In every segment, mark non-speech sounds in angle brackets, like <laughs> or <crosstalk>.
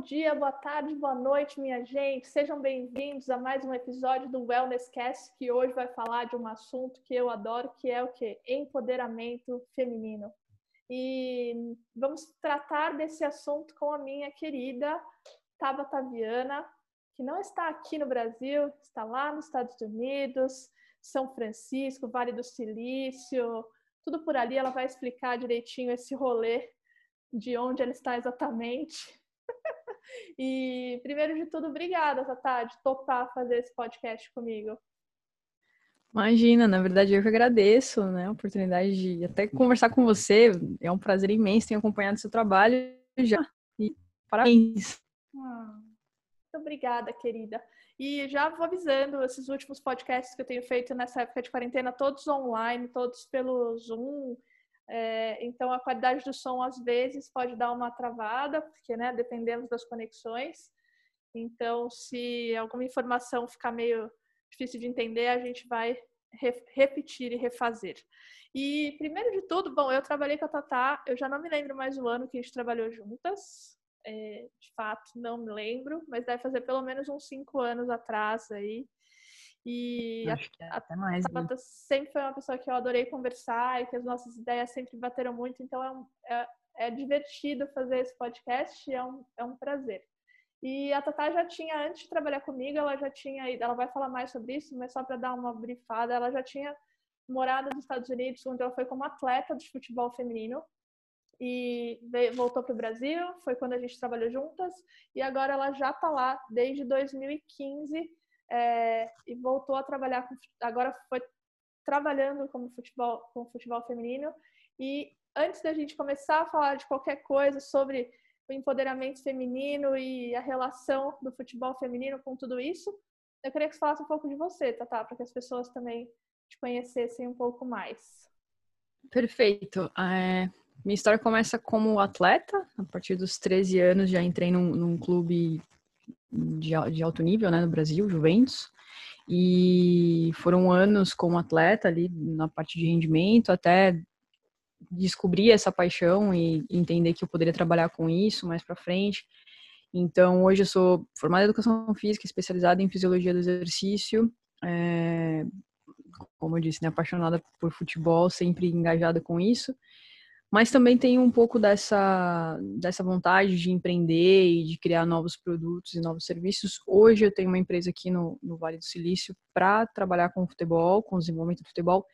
Bom dia, boa tarde, boa noite, minha gente. Sejam bem-vindos a mais um episódio do Wellness Cast, que hoje vai falar de um assunto que eu adoro, que é o quê? Empoderamento feminino. E vamos tratar desse assunto com a minha querida Tabata Viana, que não está aqui no Brasil, está lá nos Estados Unidos, São Francisco, Vale do Silício, tudo por ali. Ela vai explicar direitinho esse rolê de onde ela está exatamente. E, primeiro de tudo, obrigada, Tatá, de topar fazer esse podcast comigo. Imagina, na verdade eu que agradeço, né, a oportunidade de até conversar com você. É um prazer imenso, tenho acompanhado seu trabalho já. E parabéns. Ah, muito obrigada, querida. E já vou avisando, esses últimos podcasts que eu tenho feito nessa época de quarentena, todos online, todos pelo Zoom, é, então, a qualidade do som, às vezes, pode dar uma travada, porque, né, dependemos das conexões. Então, se alguma informação ficar meio difícil de entender, a gente vai re repetir e refazer. E, primeiro de tudo, bom, eu trabalhei com a Tatá, eu já não me lembro mais o ano que a gente trabalhou juntas, é, de fato, não me lembro, mas deve fazer pelo menos uns cinco anos atrás aí. E Acho que é até mais. A Tabata sempre foi uma pessoa que eu adorei conversar e que as nossas ideias sempre bateram muito, então é, um, é, é divertido fazer esse podcast e é um, é um prazer. E a Tatá já tinha, antes de trabalhar comigo, ela já tinha ela vai falar mais sobre isso, mas só para dar uma brifada, ela já tinha morado nos Estados Unidos, onde ela foi como atleta de futebol feminino e veio, voltou para o Brasil, foi quando a gente trabalhou juntas, e agora ela já está lá desde 2015 é, e voltou a trabalhar com, agora foi trabalhando como futebol com futebol feminino e antes da gente começar a falar de qualquer coisa sobre o empoderamento feminino e a relação do futebol feminino com tudo isso, eu queria que você falasse um pouco de você, Tata, para que as pessoas também te conhecessem um pouco mais. Perfeito. É, minha história começa como atleta. A partir dos 13 anos já entrei num, num clube de, de alto nível, né, no Brasil, Juventus. E foram anos como atleta ali na parte de rendimento, até descobrir essa paixão e entender que eu poderia trabalhar com isso mais para frente. Então, hoje eu sou formada em educação física, especializada em fisiologia do exercício. É, como eu disse, né, apaixonada por futebol, sempre engajada com isso mas também tem um pouco dessa, dessa vontade de empreender e de criar novos produtos e novos serviços. Hoje eu tenho uma empresa aqui no, no Vale do Silício para trabalhar com futebol, com desenvolvimento do futebol,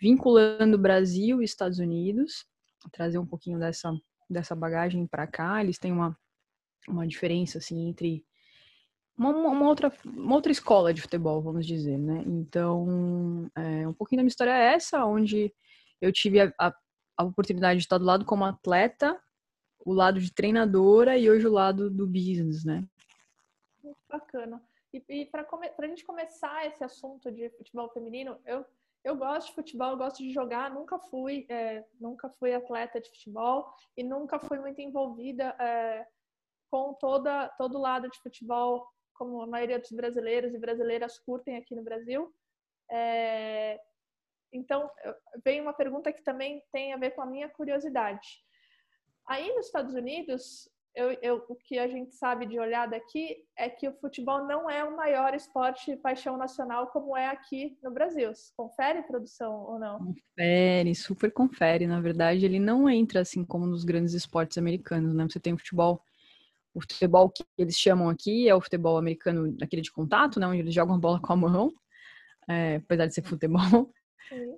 vinculando Brasil e Estados Unidos, trazer um pouquinho dessa, dessa bagagem para cá. Eles têm uma, uma diferença assim entre uma, uma, outra, uma outra escola de futebol, vamos dizer, né? Então, é, um pouquinho da minha história é essa, onde eu tive a, a a oportunidade de estar do lado como atleta, o lado de treinadora e hoje o lado do business, né? Muito bacana. E, e para a gente começar esse assunto de futebol feminino, eu, eu gosto de futebol, eu gosto de jogar, nunca fui, é, nunca fui atleta de futebol e nunca fui muito envolvida é, com toda, todo lado de futebol, como a maioria dos brasileiros e brasileiras curtem aqui no Brasil. É, então, vem uma pergunta que também tem a ver com a minha curiosidade. Aí nos Estados Unidos, eu, eu, o que a gente sabe de olhar daqui é que o futebol não é o maior esporte paixão nacional como é aqui no Brasil. Confere produção ou não? Confere, super confere. Na verdade, ele não entra assim como nos grandes esportes americanos, né? Você tem o futebol, o futebol que eles chamam aqui é o futebol americano, aquele de contato, né? Onde eles jogam bola com a mão, é, apesar de ser futebol.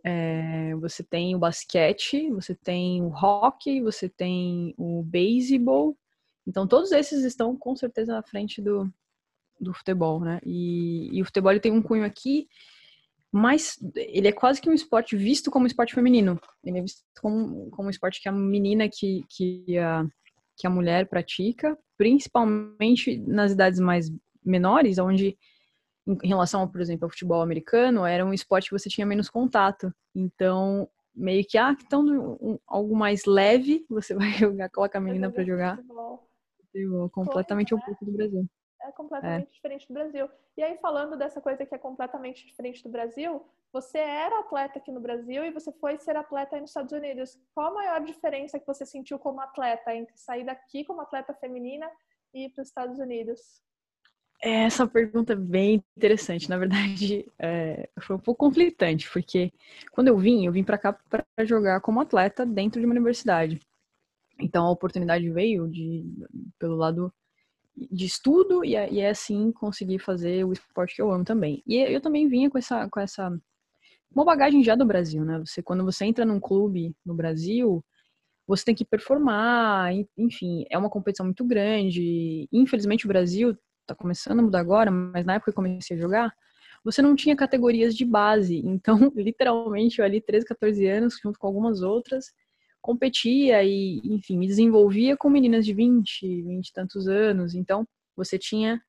É, você tem o basquete, você tem o hockey, você tem o beisebol. Então, todos esses estão com certeza na frente do, do futebol, né? E, e o futebol ele tem um cunho aqui, mas ele é quase que um esporte visto como esporte feminino. Ele é visto como, como um esporte que a menina, que, que, a, que a mulher pratica, principalmente nas idades mais menores, onde em relação, por exemplo, ao futebol americano, era um esporte que você tinha menos contato. Então, meio que, ah, então um, algo mais leve, você <laughs> vai jogar, coloca a menina para jogar. Futebol. futebol completamente Pô, oposto do Brasil. É completamente é. diferente do Brasil. E aí, falando dessa coisa que é completamente diferente do Brasil, você era atleta aqui no Brasil e você foi ser atleta aí nos Estados Unidos. Qual a maior diferença que você sentiu como atleta entre sair daqui como atleta feminina ir para os Estados Unidos? Essa pergunta é bem interessante. Na verdade, <laughs> é, foi um pouco conflitante, porque quando eu vim, eu vim para cá para jogar como atleta dentro de uma universidade. Então a oportunidade veio de, pelo lado de estudo e, e é assim conseguir fazer o esporte que eu amo também. E eu também vinha com essa, com essa uma bagagem já do Brasil, né? Você quando você entra num clube no Brasil, você tem que performar, enfim, é uma competição muito grande. Infelizmente o Brasil está começando a mudar agora, mas na época que eu comecei a jogar, você não tinha categorias de base. <laughs> Então, literalmente, eu ali 13, 14 anos, junto com algumas outras, competia e, enfim, me desenvolvia com meninas de 20, 20 e tantos anos. Então, você tinha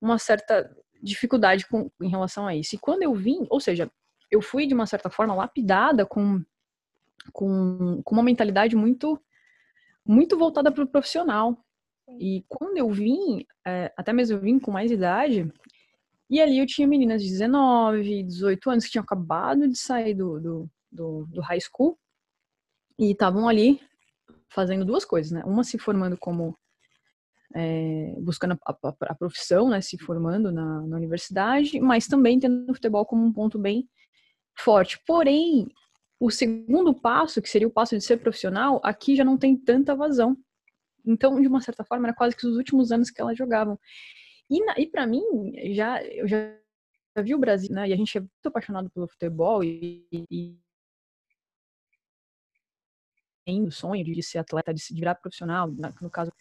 uma certa dificuldade com, em relação a isso. E quando eu vim, ou seja, eu fui de uma certa forma lapidada com, com, com uma mentalidade muito muito voltada para o profissional. E quando eu vim, é, até mesmo eu vim com mais idade, e ali eu tinha meninas de 19, 18 anos que tinham acabado de sair do, do, do, do high school e estavam ali fazendo duas coisas, né? Uma se formando como é, buscando a, a, a, profissão, né? Se formando na, na universidade, mas também tendo o futebol como um ponto bem forte. Porém, o segundo passo, que seria o passo de ser profissional, aqui já não tem tanta vazão. Então, de uma certa forma, era quase que os últimos anos que elas jogavam. E, e para mim, já eu já, já vi o Brasil, né? E a gente é muito apaixonado pelo futebol e, e tem o sonho de ser atleta, de se virar profissional. No caso,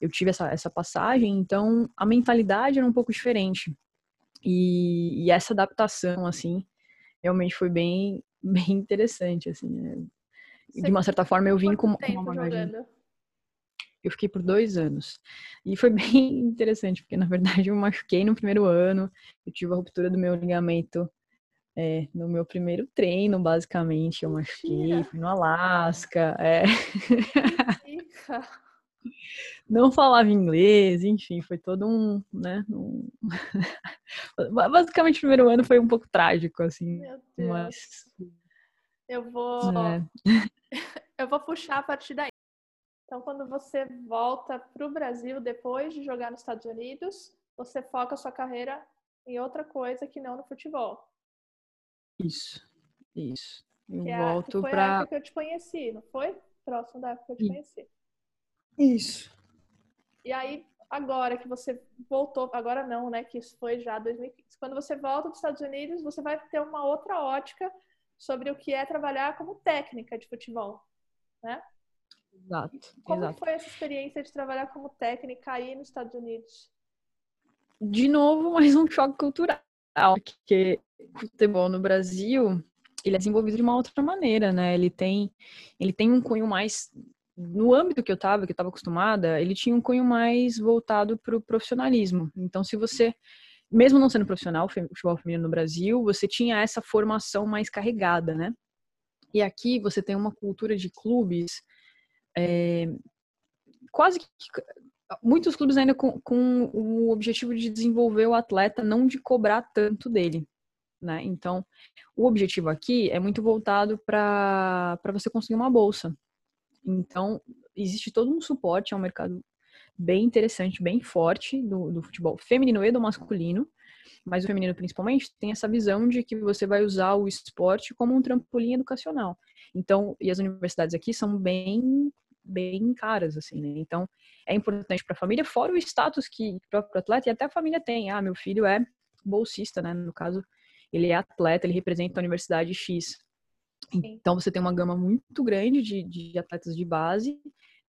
eu tive essa, essa passagem, então a mentalidade era um pouco diferente. E, e essa adaptação, assim, realmente foi bem, <laughs> bem interessante, assim. Né? De uma certa forma, eu vim com, com uma bagagem. Jogando? Eu fiquei por dois anos. E foi <laughs> bem interessante, porque na verdade eu machuquei no primeiro ano, eu tive a ruptura do meu ligamento é, no meu primeiro treino, basicamente. Eu machuquei, fui no Alasca. É. Não falava inglês, enfim, foi todo um, né? Um... <laughs> Basicamente, o primeiro ano foi um pouco trágico, assim. Meu Deus. Mas... Eu vou. É. <laughs> Eu vou puxar a partir daí. Então, quando você volta para o Brasil depois de jogar nos Estados Unidos, você foca a sua carreira em outra coisa que não no futebol. Isso, isso. Eu que volto para. Foi pra... a época que eu te conheci, não foi? Próximo da época que eu te conheci. Isso. E aí, agora que você voltou, agora não, né? Que isso foi já 2015. Quando você volta dos Estados Unidos, você vai ter uma outra ótica sobre o que é trabalhar como técnica de futebol, né? Exato. Como exato. foi essa experiência de trabalhar como técnica aí nos Estados Unidos? De novo, mais um choque cultural, porque o futebol no Brasil ele é desenvolvido de uma outra maneira, né? Ele tem, ele tem um cunho mais no âmbito que eu estava, que eu estava acostumada, ele tinha um cunho mais voltado para o profissionalismo. Então, se você, mesmo não sendo profissional, futebol feminino no Brasil, você tinha essa formação mais carregada, né? E aqui você tem uma cultura de clubes é, quase que muitos clubes ainda com, com, o objetivo de desenvolver o atleta, não de cobrar tanto dele. Né? Então, o objetivo aqui é muito voltado para você conseguir uma bolsa. Então, existe todo um suporte ao mercado bem interessante, bem forte do, do futebol feminino e do masculino, mas o feminino principalmente tem essa visão de que você vai usar o esporte como um trampolim educacional. Então, e as universidades aqui são bem bem caras, assim, né? Então, é importante para a família, fora o status que o próprio atleta e até a família tem. Ah, meu filho é bolsista, né? No caso, ele é atleta, ele representa a Universidade X. Então, você tem uma gama muito grande de, de atletas de base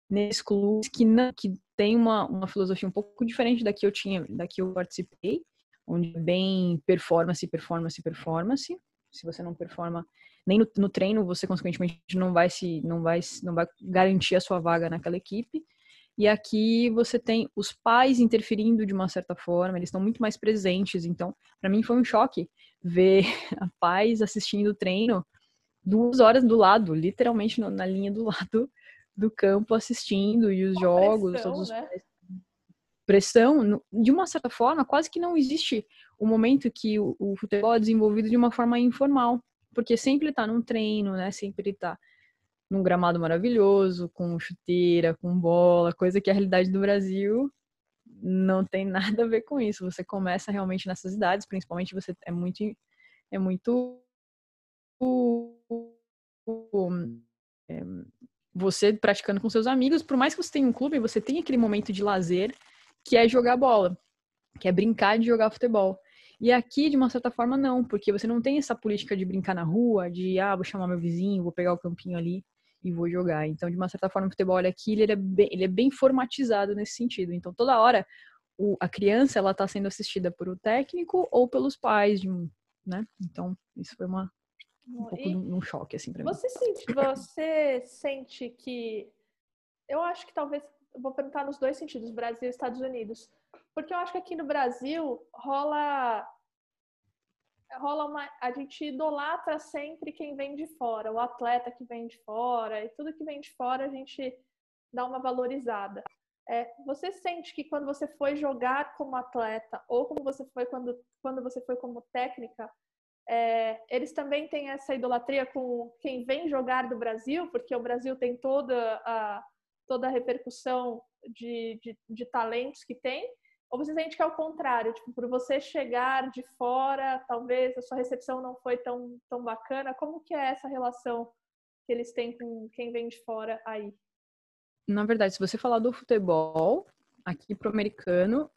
nesses clubes que, não, que tem uma, uma filosofia um pouco diferente da que eu tinha, da que eu participei, onde é bem performance, performance, performance. Se você não performa nem no, no, treino você consequentemente não vai se não vai não vai garantir a sua vaga naquela equipe. E aqui você tem os pais interferindo de uma certa forma, eles estão muito mais presentes. Então, para mim foi um choque ver a <laughs> pais assistindo o treino duas horas do lado, literalmente na linha do lado do campo assistindo e os Uma jogos, pressão, todos né? pressão, de uma certa forma, quase que não existe o momento que o, o futebol é desenvolvido de uma forma informal porque sempre tá num treino, né? Sempre tá num gramado maravilhoso, com chuteira, com bola, coisa que a realidade do Brasil não tem <laughs> nada a ver com isso. Você começa realmente nessas idades, principalmente você é muito é muito é, você praticando com seus amigos, por mais que você tenha um clube, você tem aquele momento de lazer que é jogar bola, que é brincar de jogar futebol. E aqui, de uma certa forma, não, porque você não tem essa política de brincar na rua, de, ah, vou chamar meu vizinho, vou pegar o campinho ali e vou jogar. Então, de uma certa forma, o futebol aqui, ele é bem, ele é bem formatizado nesse sentido. Então, toda hora, o, a criança, ela está sendo assistida por o técnico ou pelos pais, de, né? Então, isso foi uma, um pouco de um choque, assim, pra mim. Você sente, você sente que... Eu acho que talvez... Eu vou perguntar nos dois sentidos, Brasil e Estados Unidos. Porque eu acho que aqui no Brasil rola rola uma a gente idolatra sempre quem vem de fora, o atleta que vem de fora e tudo que vem de fora a gente dá uma valorizada. É, você sente que quando você foi jogar como atleta ou como você foi quando quando você foi como técnica, é, eles também têm essa idolatria com quem vem jogar do Brasil, porque o Brasil tem toda a toda a repercussão de, de, de talentos que tem ou você sente que é o contrário, tipo, por você chegar de fora, talvez a sua recepção não foi tão, tão bacana. Como que é essa relação que eles têm com quem vem de fora aí? Na verdade, se você falar do futebol aqui pro americano,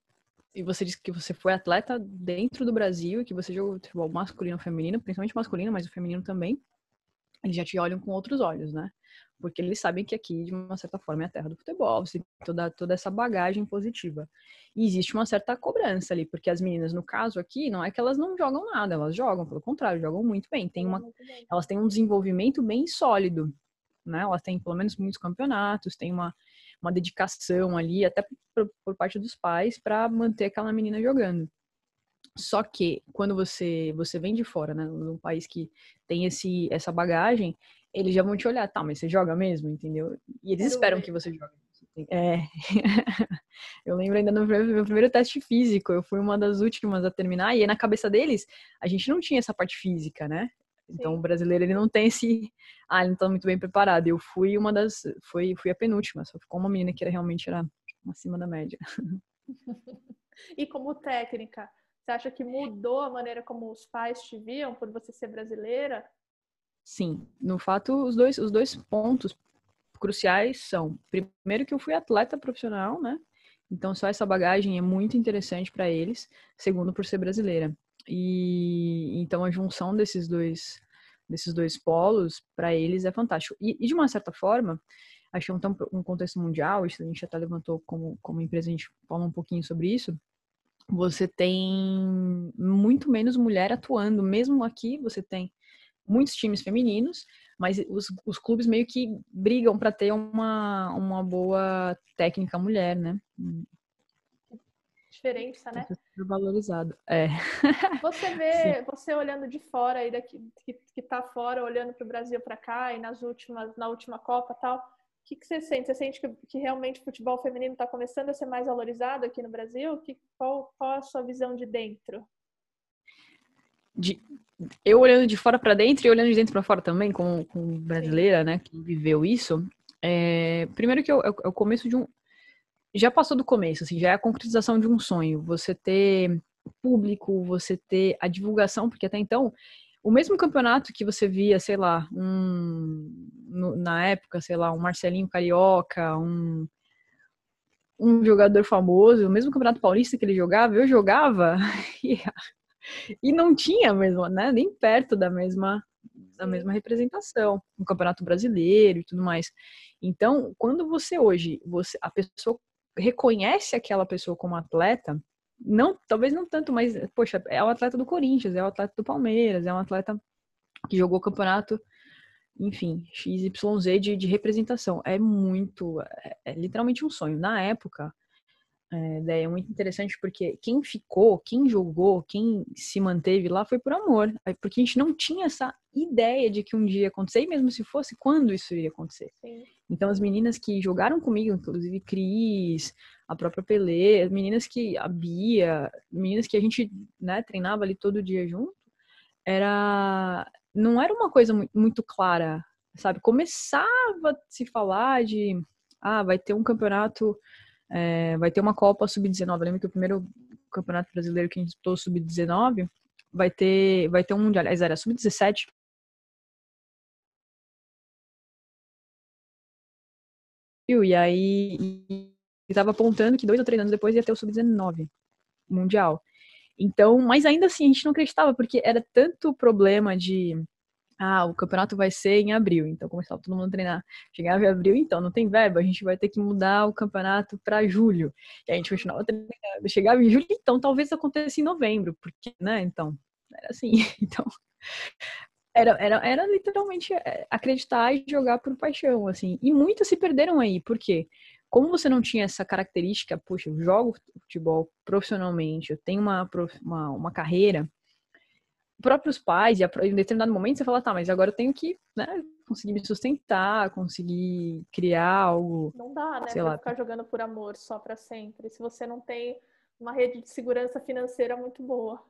e você disse que você foi atleta dentro do Brasil que você jogou futebol masculino ou feminino, principalmente masculino, mas o feminino também, eles já te olham com outros olhos, né? Porque eles sabem que aqui, de uma certa forma, é a terra do futebol, você tem toda, toda essa bagagem positiva. E existe uma certa cobrança ali, porque as meninas, no caso aqui, não é que elas não jogam nada, elas jogam, pelo contrário, jogam muito bem. Tem uma, elas têm um desenvolvimento bem sólido, né? Elas têm pelo menos muitos campeonatos, tem uma, uma dedicação ali, até por, por parte dos pais, para manter aquela menina jogando. Só que quando você você vem de fora, né, num país que tem esse essa bagagem, eles já vão te olhar, tá, mas você joga mesmo, entendeu? E eles esperam que você jogue. É. <laughs> eu lembro ainda no meu primeiro teste físico, eu fui uma das últimas a terminar, e aí na cabeça deles, a gente não tinha essa parte física, né? Então Sim. o brasileiro ele não tem esse, ah, ele não tá muito bem preparado. Eu fui uma das, fui, fui a penúltima, só ficou uma menina que era realmente era acima da média. <laughs> e como técnica, você acha que mudou a maneira como os pais te viam por você ser brasileira? Sim, no fato, os dois, os dois pontos cruciais são, primeiro que eu fui atleta profissional, né? Então só essa bagagem é muito interessante para eles, segundo por ser brasileira. E então a junção desses dois desses dois polos para eles é fantástico. E, e, de uma certa forma, achei um, um contexto mundial, isso a gente até levantou como como empresa a gente fala um pouquinho sobre isso você tem muito menos mulher atuando. Mesmo aqui, você tem muitos times femininos, mas os, os clubes meio que brigam para ter uma, uma boa técnica mulher, né? Diferença, né? Valorizado. É. <laughs> Você vê, <laughs> Sim. você olhando de fora aí daqui, que, que tá fora, olhando para o Brasil para cá e nas últimas, na última Copa tal, que, que você sente? Você sente que, que realmente o futebol feminino está começando a ser mais valorizado aqui no Brasil? Que, qual, qual a sua visão de dentro? De, eu olhando de fora para dentro e olhando de dentro para fora também, como, como brasileira, né, que viveu isso. É, primeiro que é, é o começo de um. Já passou do começo, assim, já é a concretização de um sonho. Você ter público, você ter a divulgação, porque até então o mesmo campeonato que você via, sei lá, um, no, na época, sei lá, um Marcelinho Carioca, um, um jogador famoso, o mesmo campeonato paulista que ele jogava, eu jogava <laughs> e, e não tinha mesmo, né, nem perto da mesma da mesma representação, um campeonato brasileiro e tudo mais. Então, quando você hoje, você a pessoa reconhece aquela pessoa como atleta, não, talvez não tanto, mas, poxa, é o atleta do Corinthians, é o atleta do Palmeiras, é um atleta que jogou o campeonato, enfim, XYZ de, de representação. É muito, é, é, literalmente um sonho. Na época, é, é muito interessante porque quem ficou, quem jogou, quem se manteve lá foi por amor. Porque a gente não tinha essa ideia de que um dia ia acontecer, e mesmo se fosse, quando isso iria acontecer. Sim. Então, as meninas que jogaram comigo, inclusive Cris, a própria Pelé, as meninas que, a Bia, meninas que a gente né, treinava ali todo dia junto, era, não era uma coisa muito clara, sabe? Começava a se falar de, ah, vai ter um campeonato É, vai ter uma Copa Sub-19. Lembra que o primeiro Campeonato Brasileiro que a gente disputou Sub-19 vai ter, vai ter um Mundial. Aliás, era Sub-17. E aí estava apontando que dois ou três anos depois ia ter o Sub-19 Mundial. Então, mas ainda assim, a gente não acreditava, porque era tanto problema de ah, o campeonato vai ser em abril, então começava todo mundo a treinar. Chegava em abril, então não tem verba, a gente vai ter que mudar o campeonato para julho. E a gente continuava treinando. Chegava em julho, então talvez aconteça em novembro, porque, né? Então, era assim. <laughs> Então, era, era, era literalmente é, acreditar e jogar por paixão, assim. E muitos se perderam aí, por quê? Como você não tinha essa característica, puxa, eu jogo futebol profissionalmente, eu tenho uma, uma, uma carreira, próprios pais, e em determinado momento você fala, tá, mas agora eu tenho que, né, conseguir me sustentar, conseguir criar algo. Não dá, né, sei pra lá. ficar jogando por amor só para sempre, se você não tem uma rede de segurança financeira muito boa.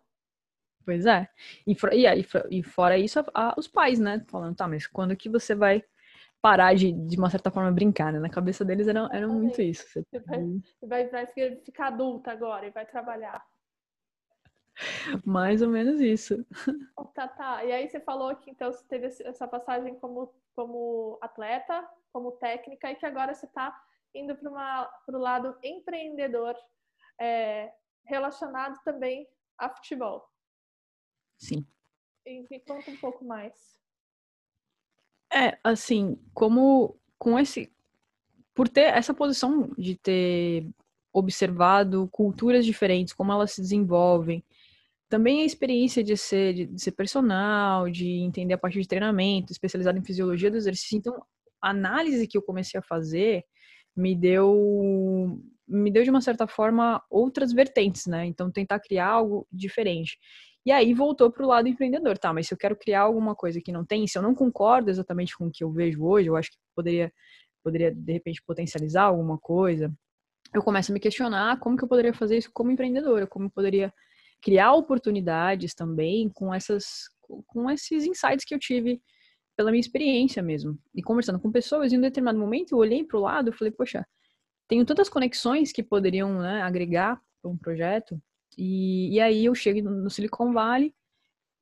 Pois é. E, e, e fora isso, a, a, os pais, né, falando, tá, mas quando que você vai parar de, de uma certa forma, brincar, né? Na cabeça deles era, era muito isso. Você vai, vai, vai ficar adulta agora e vai trabalhar. Mais ou menos isso. Tá, tá. E aí você falou que então você teve essa passagem como, como atleta, como técnica, e que agora você está indo para o lado empreendedor, é, relacionado também a futebol. Sim. E me conta um pouco mais. É, assim, como com esse. Por ter essa posição de ter observado culturas diferentes, como elas se desenvolvem, também a experiência de ser, de, de ser personal, de entender a parte de treinamento, especializado em fisiologia do exercício. Então, a análise que eu comecei a fazer me deu me deu de uma certa forma outras vertentes, né? Então tentar criar algo diferente. E aí voltou para o lado empreendedor, tá? Mas se eu quero criar alguma coisa que não tem, se eu não concordo exatamente com o que eu vejo hoje, eu acho que poderia poderia de repente potencializar alguma coisa. Eu começo a me questionar como que eu poderia fazer isso como empreendedora, como eu poderia criar oportunidades também com essas com esses insights que eu tive pela minha experiência mesmo. E conversando com pessoas, em um determinado momento eu olhei para o lado e falei, poxa, tenho tantas conexões que poderiam né, agregar para um projeto. E, e aí eu chego no, Silicon Valley,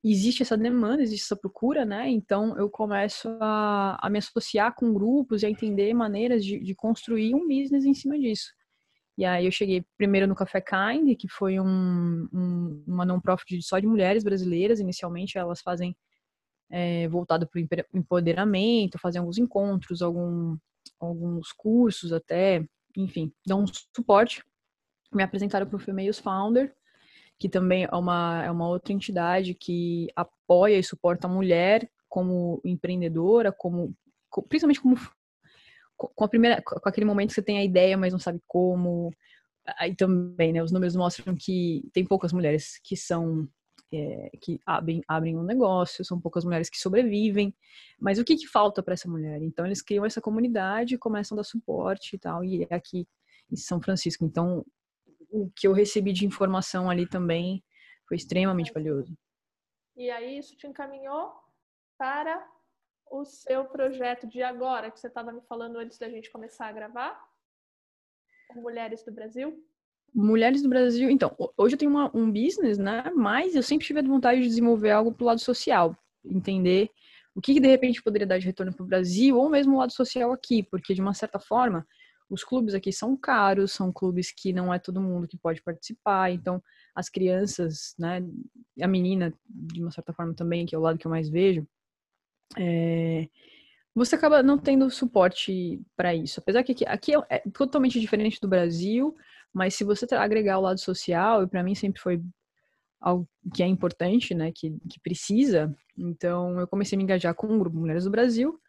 existe essa demanda, existe essa procura, né? Então eu começo a, a me associar com grupos e a entender maneiras de, de construir um business em cima disso. E aí eu cheguei primeiro no Café Kind, que foi um, um, uma non-profit só de mulheres brasileiras. Inicialmente elas fazem é, voltado para o empoderamento, fazem alguns encontros, algum, alguns cursos até, enfim, dão um suporte. Me apresentaram para o Females Founder, que também é uma, é uma outra entidade que apoia e suporta a mulher como empreendedora, como principalmente como com a primeira, com aquele momento que você tem a ideia, mas não sabe como. Aí também, né, os números mostram que tem poucas mulheres que são é, que abrem, abrem um negócio, são poucas mulheres que sobrevivem. Mas o que, que falta para essa mulher? Então eles criam essa comunidade, começam a dar suporte e tal. E é aqui em São Francisco. Então o que eu recebi de informação ali também foi extremamente valioso. E aí isso te encaminhou para o seu projeto de agora, que você estava me falando antes da gente começar a gravar? Mulheres do Brasil? Mulheres do Brasil. Então, hoje eu tenho uma, um business, né? Mas eu sempre tive a vontade de desenvolver algo pro lado social. Entender o que, que de repente poderia dar de retorno para o Brasil, ou mesmo o lado social aqui, porque de uma certa forma os clubes aqui são caros, são clubes que não é todo mundo que pode participar, então as crianças, né, a menina, de uma certa forma também, que é o lado que eu mais vejo, é, você acaba não tendo suporte para isso. Apesar que aqui, aqui é, é, totalmente diferente do Brasil, mas se você agregar o lado social, e para mim sempre foi algo que é importante, né, que, que precisa, então eu comecei a me engajar com um grupo Mulheres do Brasil,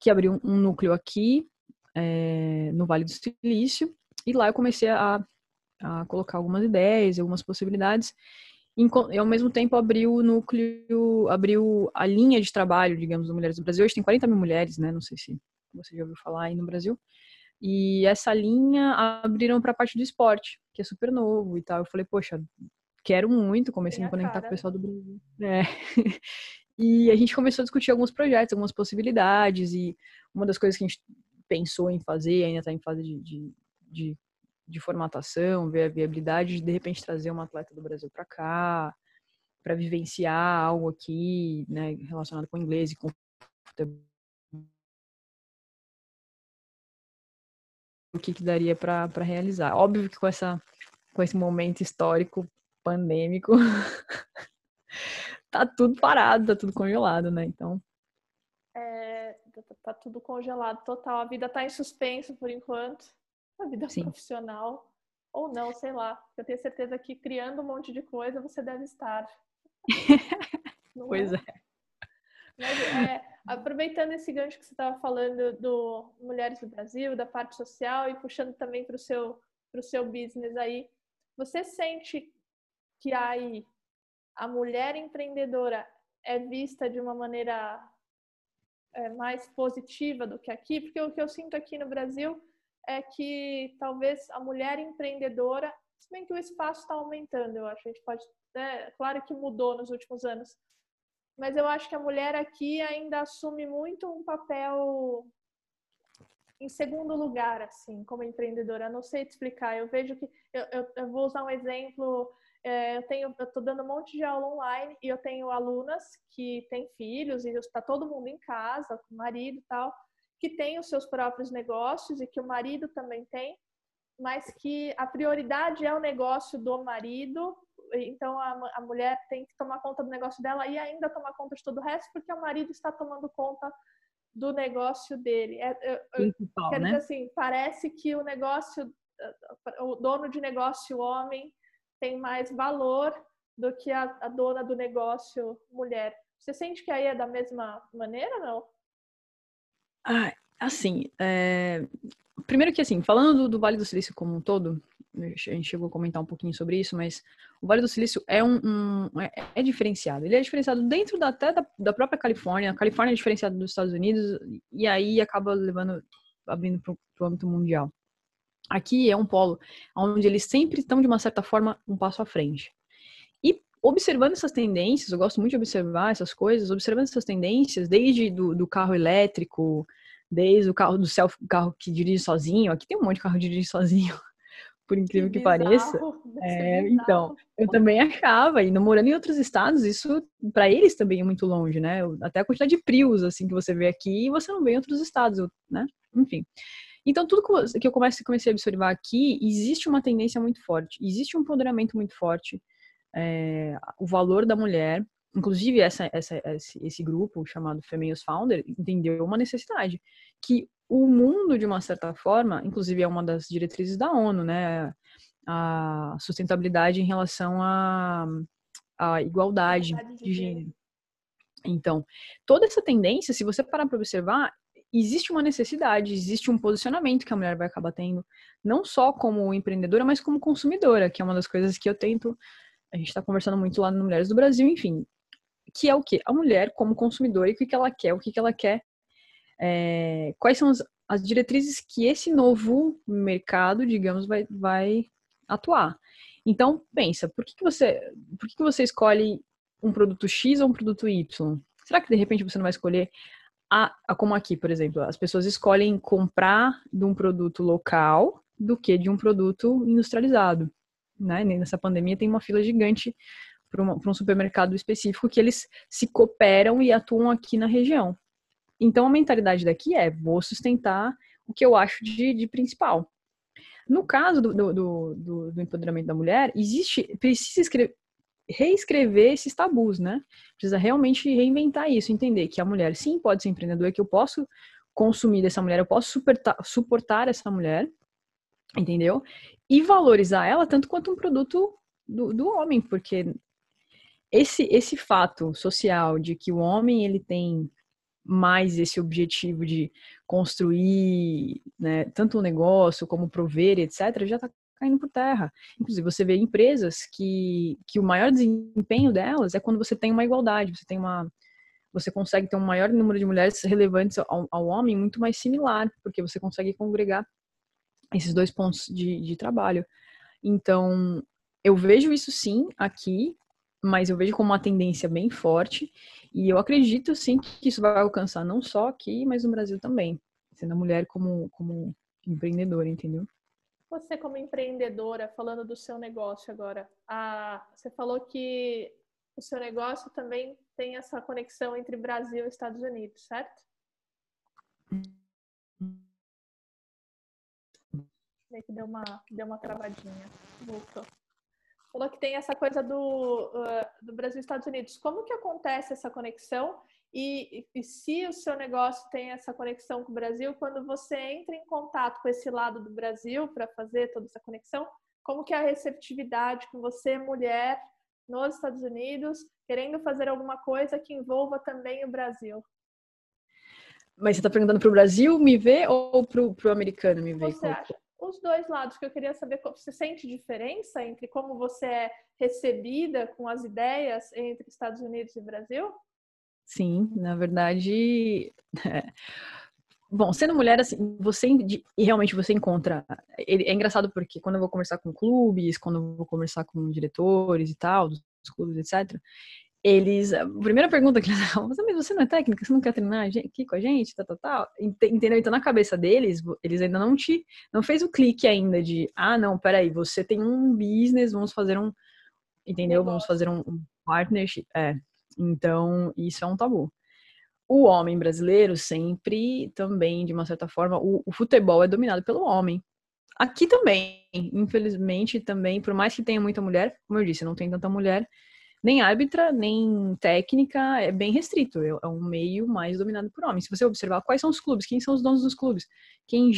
que abriu um, núcleo aqui, é, no Vale do Silício, e lá eu comecei a, a colocar algumas ideias, algumas possibilidades, e ao mesmo tempo abriu o núcleo, abriu a linha de trabalho, digamos, do Mulheres do Brasil. Hoje tem 40 mil mulheres, né? Não sei se você já ouviu falar aí no Brasil. E essa linha abriram para a parte do esporte, que é super novo e tal. Eu falei, poxa, quero muito, comecei a me conectar cara. com o pessoal do Brasil. É. <laughs> E a gente começou a discutir alguns projetos, algumas possibilidades, e uma das coisas que a gente pensou em fazer, ainda está em fase de, de, de de formatação, ver a viabilidade de de repente trazer uma atleta do Brasil para cá, para vivenciar algo aqui, né, relacionado com inglês e com futebol. O que, que daria para realizar? Óbvio que com essa com esse momento histórico pandêmico <laughs> tá tudo parado, tá tudo congelado, né? Então é, tá, tá tudo congelado total. A vida tá em suspenso por enquanto. A vida Sim. profissional ou não, sei lá. Eu tenho certeza que criando um monte de coisa você deve estar. <laughs> pois é. é. Mas, é, aproveitando esse gancho que você estava falando do Mulheres do Brasil, da parte social e puxando também para o seu, pro seu business aí, você sente que aí a mulher empreendedora é vista de uma maneira é, mais positiva do que aqui? Porque o que eu sinto aqui no Brasil é que talvez a mulher empreendedora, se bem que o espaço está aumentando, eu acho, a gente pode, é, claro que mudou nos últimos anos, mas eu acho que a mulher aqui ainda assume muito um papel em segundo lugar, assim, como empreendedora. Eu não sei te explicar. Eu vejo que eu, eu, eu vou usar um exemplo. É, eu tenho, eu estou dando um monte de aula online e eu tenho alunas que têm filhos e está todo mundo em casa, com marido e tal, que tem os seus próprios negócios e que o marido também tem, mas que a prioridade é o negócio do marido então a, a mulher tem que tomar conta do negócio dela e ainda tomar conta de todo o resto, porque o marido está tomando conta do negócio dele. É, eu, quero né? dizer assim, parece que o negócio, o dono de negócio homem tem mais valor do que a, a dona do negócio mulher. Você sente que aí é da mesma maneira, não? Ah, assim, é... primeiro que assim, falando do, do Vale do Silício como um todo, a gente chegou a comentar um pouquinho sobre isso, mas o Vale do Silício é um, um é, é, diferenciado. Ele é diferenciado dentro da, até da, da, própria Califórnia. A Califórnia é diferenciada dos Estados Unidos e aí acaba levando, abrindo para o âmbito mundial. Aqui é um polo onde eles sempre estão, de uma certa forma, um passo à frente. Observando essas tendências, eu gosto muito de observar essas coisas, observando essas tendências, desde do, do carro elétrico, desde o carro do self, carro que dirige sozinho, aqui tem um monte de carro que dirige sozinho, <laughs> por incrível que, que pareça. <laughs> É, então, eu também achava, e morando em outros estados, isso para eles também é muito longe, né? Até a quantidade de prios, assim, que você vê aqui, você não vê em outros estados, né? Enfim. Então, tudo que eu comecei, comecei a observar aqui, existe uma tendência muito forte, existe um empoderamento muito forte, é, o valor da mulher, inclusive essa, essa, esse, esse grupo chamado Females Founder entendeu uma necessidade, que o mundo, de uma certa forma, inclusive é uma das diretrizes da ONU, né? A sustentabilidade em relação à, à igualdade, igualdade de, de gênero. Então, toda essa tendência, se você parar para observar, existe uma necessidade, existe um posicionamento que a mulher vai acabar tendo, não só como empreendedora, mas como consumidora, que é uma das coisas que eu tento. A gente está conversando muito lá no Mulheres do Brasil, enfim, que é o que? A mulher como consumidora e o que, que ela quer, o que, que ela quer é, quais são as, as, diretrizes que esse novo mercado, digamos, vai, vai atuar. Então, pensa, por que, que você por que, que você escolhe um produto X ou um produto Y? Será que de repente você não vai escolher a, a, como aqui, por exemplo, as pessoas escolhem comprar de um produto local do que de um produto industrializado. Né? Nessa pandemia tem uma fila gigante para um supermercado específico que eles se cooperam e atuam aqui na região. Então a mentalidade daqui é: vou sustentar o que eu acho de, de principal. No caso do, do, do, do, empoderamento da mulher, existe, precisa escrever, reescrever esses tabus, né? Precisa realmente reinventar isso, entender que a mulher sim pode ser empreendedora, que eu posso consumir dessa mulher, eu posso suportar, suportar essa mulher, entendeu? E valorizar ela tanto quanto um produto do, do homem, porque esse, esse fato social de que o homem ele tem mais esse objetivo de construir né, tanto um negócio como prover, etc., já está caindo por terra. Inclusive, você vê empresas que, que o maior desempenho delas é quando você tem uma igualdade, você tem uma. Você consegue ter um maior número de mulheres relevantes ao, ao homem muito mais similar, porque você consegue congregar esses dois pontos de, de trabalho. Então, eu vejo isso sim aqui, mas eu vejo como uma tendência bem forte e eu acredito sim que isso vai alcançar não só aqui, mas no Brasil também, sendo a mulher como, como empreendedora, entendeu? Você como empreendedora, falando do seu negócio agora, a, você falou que o seu negócio também tem essa conexão entre Brasil e Estados Unidos, certo? Que deu uma, deu uma travadinha. Voltou. Falou que tem essa coisa do, uh, do Brasil e Estados Unidos. Como que acontece essa conexão? E, e, se o seu negócio tem essa conexão com o Brasil, quando você entra em contato com esse lado do Brasil para fazer toda essa conexão, como que é a receptividade com você, mulher, nos Estados Unidos, querendo fazer alguma coisa que envolva também o Brasil? Mas você está perguntando para o Brasil me ver ou para o americano me ver? Você acha? Os dois lados, que eu queria saber, você sente diferença entre como você é recebida com as ideias entre Estados Unidos e Brasil? Sim, na verdade, <laughs> bom, sendo mulher assim, você realmente você encontra. É engraçado porque quando eu vou conversar com clubes, quando eu vou conversar com diretores e tal, dos clubes, etc. Eles, a primeira pergunta que eles <laughs> falam, mas você não é técnica, você não quer treinar aqui com a gente, tal, tal, tal. Entendeu? Então, na cabeça deles, eles ainda não te, não fez o clique ainda de, ah, não, peraí, você tem um business, vamos fazer um, entendeu? Vamos fazer um, um partnership, é, então, isso é um tabu. O homem brasileiro sempre também, de uma certa forma, o, o futebol é dominado pelo homem. Aqui também, infelizmente, também, por mais que tenha muita mulher, como eu disse, não tem tanta mulher, nem árbitra, nem técnica, é bem restrito. É, é um meio mais dominado por homens. Se você observar quais são os clubes, quem são os donos dos clubes, quem,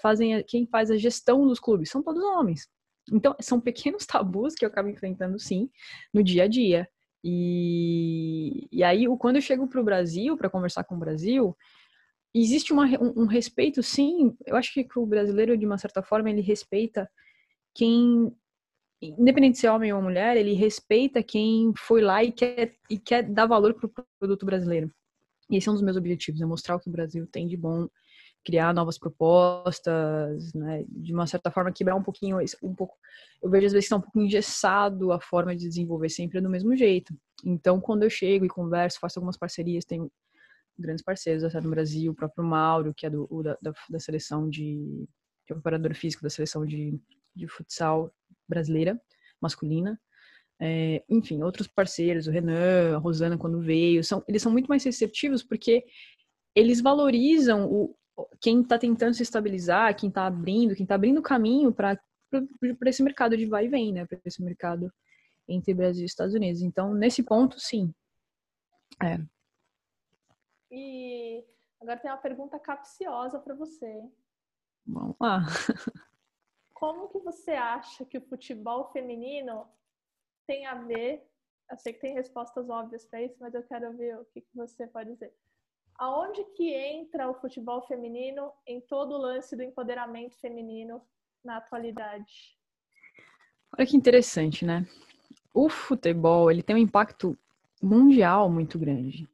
fazem, quem faz a gestão dos clubes, são todos homens. Então, são pequenos <laughs> tabus que eu acabo enfrentando, sim, no dia a dia. E, e aí, quando eu chego para o Brasil, para conversar com o Brasil, existe uma, um, um, respeito, sim. Eu acho que o brasileiro, de uma certa forma, ele respeita quem, independente de ser homem ou mulher, ele respeita quem foi lá e quer, e quer dar valor para o produto brasileiro. E esse é um dos meus objetivos, é mostrar o que o Brasil tem de bom criar novas propostas, né? De uma certa forma quebrar um pouquinho, um pouco. Eu vejo às vezes que está um pouco engessado a forma de desenvolver sempre do mesmo jeito. Então, quando eu chego e converso, faço algumas parcerias, tenho grandes parceiros até no Brasil, o próprio Mauro, que é do, da, da, da seleção de, que é preparador físico da seleção de, de futsal brasileira, masculina. É, enfim, outros parceiros, o Renan, a Rosana, quando veio, são, eles são muito mais receptivos porque eles valorizam o, quem está tentando se estabilizar, quem está abrindo, quem está abrindo caminho para esse mercado de vai e vem, né? Para esse mercado entre Brasil e Estados Unidos. Então, nesse ponto, sim. É. E agora tem uma pergunta capciosa para você. Vamos lá. <laughs> Como que você acha que o futebol feminino tem a ver? Eu sei que tem respostas óbvias para isso, mas eu quero ver o que, que você pode dizer aonde que entra o futebol feminino em todo o lance do empoderamento feminino na atualidade? Olha que interessante, né? O futebol, ele tem um impacto mundial muito grande.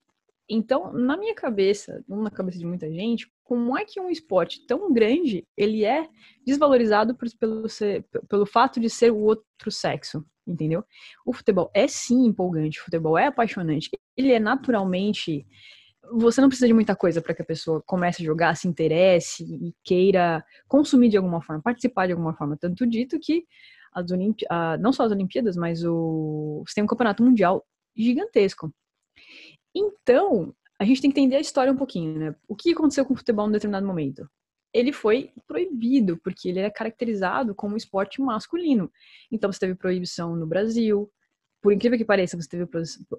Então, na minha cabeça, na cabeça de muita gente, como é que um esporte tão grande, ele é desvalorizado por, pelo, ser, pelo fato de ser o outro sexo, entendeu? O futebol é sim empolgante, o futebol é apaixonante, ele é naturalmente você não precisa de muita coisa para que a pessoa comece a jogar, se interesse e queira consumir de alguma forma, participar de alguma forma. Tanto dito que as Olimp... não só as Olimpíadas, mas o... você tem um campeonato mundial gigantesco. Então, a gente tem que entender a história um pouquinho, né? O que aconteceu com o futebol em determinado momento? Ele foi proibido, porque ele é caracterizado como esporte masculino. Então, você teve proibição no Brasil, por incrível que pareça, você teve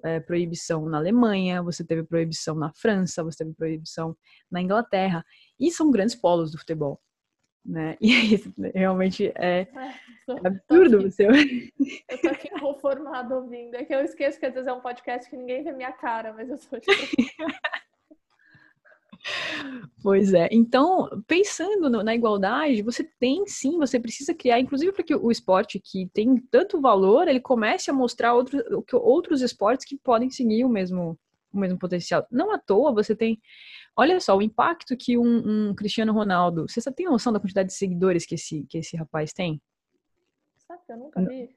é, proibição na Alemanha, você teve proibição na França, você teve proibição na Inglaterra. E são grandes polos do futebol. Né? <laughs> E isso realmente é, é absurdo. Você... Eu tô aqui conformado ouvindo. É que eu esqueço que às vezes é um podcast que ninguém vê minha cara, mas eu sou tipo... <laughs> Pois é. Então, pensando no, na igualdade, você tem sim, você precisa criar, inclusive para que o esporte que tem tanto valor, ele comece a mostrar outros, outros esportes que podem seguir o mesmo, o mesmo potencial. Não à toa você tem. Olha só, o impacto que um, um Cristiano Ronaldo. Você tem noção da quantidade de seguidores que esse, que esse rapaz tem? Sabe, eu nunca vi.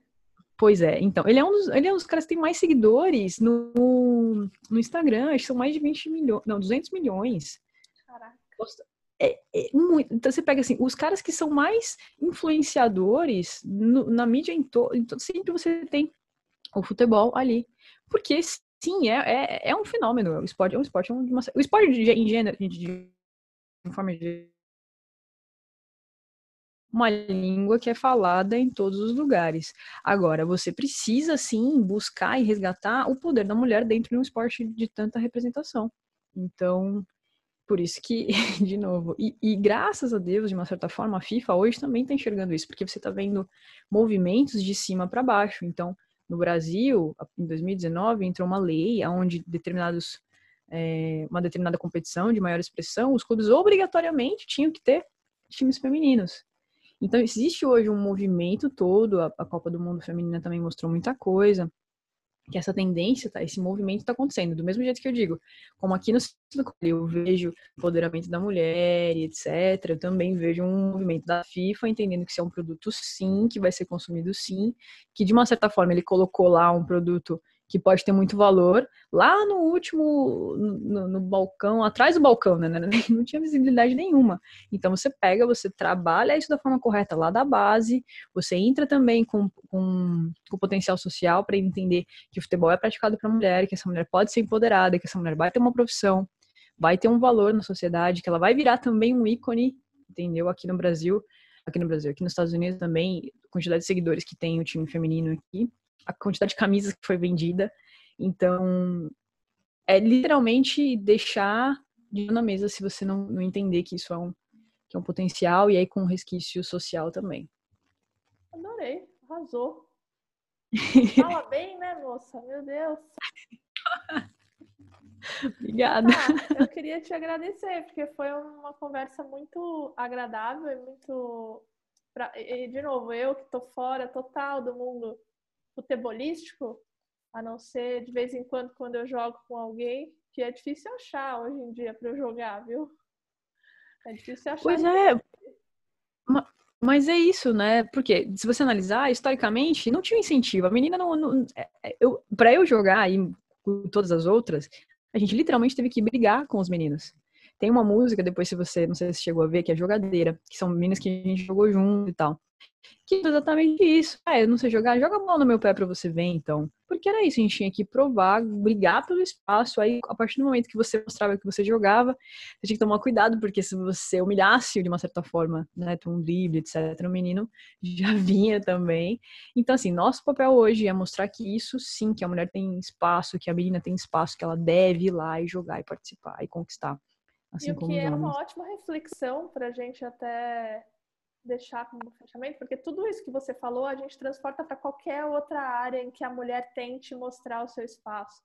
Pois é, então, ele é um dos, ele é um dos caras que tem mais seguidores no, no Instagram, acho que são mais de 20 milhões, não, 200 milhões. Caraca. é, é muito, então você pega assim, os caras que são mais influenciadores no, na mídia em todo, então sempre você tem o futebol ali. Porque sim, é, é, é um fenômeno. O esporte é um esporte. É uma, o esporte de, em gênero, de, de, de forma de uma língua que é falada em todos os lugares. Agora, você precisa sim buscar e resgatar o poder da mulher dentro de um esporte de tanta representação. Então, por isso que, <laughs> de novo, e, e, graças a Deus, de uma certa forma, a FIFA hoje também está enxergando isso, porque você está vendo movimentos de cima para baixo. Então, no Brasil, em 2019, entrou uma lei onde determinados, é, uma determinada competição de maior expressão, os clubes obrigatoriamente tinham que ter times femininos. Então, existe hoje um movimento todo, a, a Copa do Mundo Feminina também mostrou muita coisa, que essa tendência, tá, esse movimento está acontecendo. Do mesmo jeito que eu digo, como aqui no eu vejo empoderamento da mulher e etc. Eu também vejo um movimento da FIFA entendendo que isso é um produto sim, que vai ser consumido sim, que de uma certa forma ele colocou lá um produto que pode ter muito valor, lá no último, no, no, balcão, atrás do balcão, né? <laughs> Não tinha visibilidade nenhuma. Então você pega, você trabalha isso da forma correta lá da base, você entra também com, com, com potencial social para entender que o futebol é praticado para mulher, que essa mulher pode ser empoderada, que essa mulher vai ter uma profissão, vai ter um valor na sociedade, que ela vai virar também um ícone, entendeu? Aqui no Brasil, aqui no Brasil, aqui nos Estados Unidos também, quantidade de seguidores que tem o time feminino aqui a quantidade de camisas que foi vendida. Então, é literalmente deixar de na mesa se você não, não entender que isso é um, que é um potencial e aí com um resquício social também. Adorei, arrasou. <laughs> Fala bem, né, moça? Meu Deus. Obrigada. eu queria te agradecer, porque foi uma conversa muito agradável e muito. Pra... E, de novo, eu que tô fora total do mundo futebolístico, a não ser de vez em quando quando eu jogo com alguém, que é difícil achar hoje em dia para eu jogar, viu? É difícil achar. Pois é. Mas é isso, né? Porque se você analisar, historicamente, não tinha incentivo. A menina não. não é, é, eu, para eu jogar e com todas as outras, a gente literalmente teve que brigar com os meninos. Tem uma música, depois, se você, não sei se chegou a ver, que é Jogadeira, que são meninas que a gente jogou junto e tal. Que é exatamente isso. Ah, eu não sei jogar, joga a bola no meu pé para você ver, então. Porque era isso, a gente tinha que provar, brigar pelo espaço. Aí, a partir do momento que você mostrava que você jogava, você tinha que tomar cuidado, porque se você humilhasse de uma certa forma, né, um drible, etc., o menino <laughs> já vinha também. Então, assim, nosso papel hoje é mostrar que isso sim, que a mulher tem espaço, que a menina tem espaço, que ela deve ir lá e jogar e participar e conquistar. Assim e o que é uma ótima reflexão para a gente até deixar como fechamento, porque tudo isso que você falou a gente transporta para qualquer outra área em que a mulher tente mostrar o seu espaço.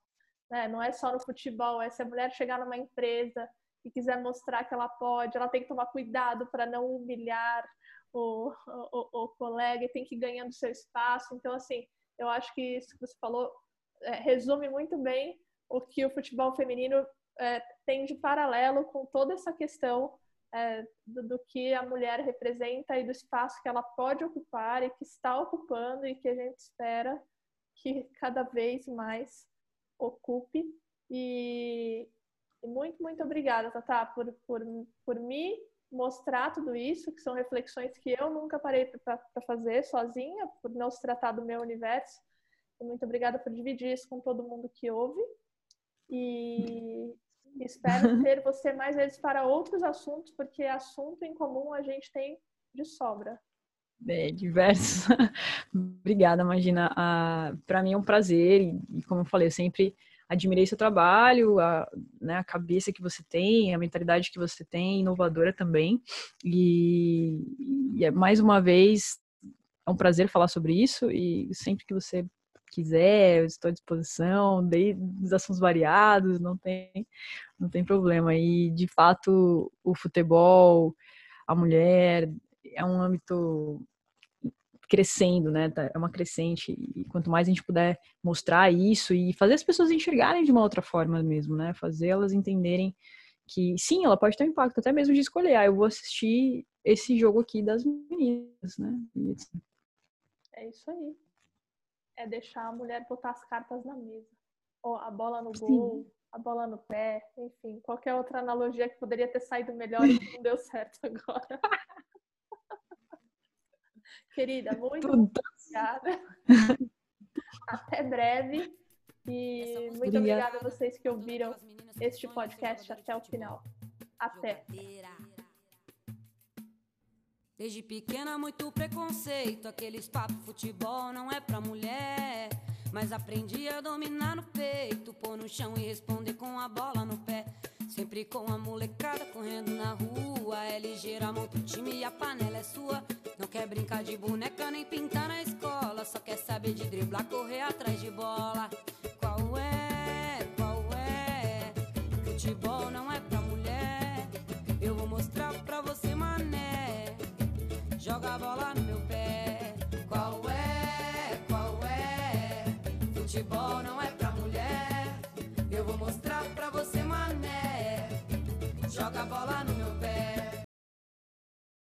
Né? Não é só no futebol, é se a mulher chegar numa empresa e quiser mostrar que ela pode, ela tem que tomar cuidado para não humilhar o, o, o, colega e tem que ir ganhando seu espaço. Então, assim, eu acho que isso que você falou é, resume muito bem o que o futebol feminino é, tem de paralelo com toda essa questão é, do, do, que a mulher representa e do espaço que ela pode ocupar e que está ocupando e que a gente espera que cada vez mais ocupe. E, e muito, muito obrigada, Tata, por, por, por me mostrar tudo isso, que são reflexões que eu nunca parei para fazer sozinha, por não se tratar do meu universo. Muito obrigada por dividir isso com todo mundo que ouve. E, Espero ter você mais vezes para outros assuntos, porque assunto em comum a gente tem de sobra. É, diversos. <laughs> Obrigada, Imagina. Ah, para mim é um prazer e, e, como eu falei, eu sempre admirei seu trabalho, a, né, a cabeça que você tem, a mentalidade que você tem, inovadora também. E, e é, mais uma vez é um prazer falar sobre isso e sempre que você quiser, eu estou à disposição, os assuntos variados, não tem, não tem problema. E, de fato, o futebol, a mulher, é um âmbito crescendo, né? Tá, é uma crescente. E quanto mais a gente puder mostrar isso e fazer as pessoas enxergarem de uma outra forma mesmo, né? Fazer elas entenderem que sim, ela pode ter um impacto, até mesmo de escolher, ah, eu vou assistir esse jogo aqui das meninas, né? É isso aí é deixar a mulher botar as cartas na mesa. Ou a bola no gol, a bola no pé, enfim, qualquer outra analogia que poderia ter saído melhor e não deu certo agora. <laughs> Querida, muito obrigada. <laughs> Até breve. E muito obrigada a vocês que ouviram este podcast até o final. Até. Desde pequena, muito preconceito. Aqueles papos futebol não é pra mulher. Mas aprendi a dominar no peito, pôr no chão e responder com a bola no pé. Sempre com a molecada correndo na rua. É ligeira, monta time e a panela é sua. Não quer brincar de boneca nem pintar na escola. Só quer saber de driblar, correr atrás de bola. Qual é? Joga a bola no meu pé. Qual é? Qual é? Futebol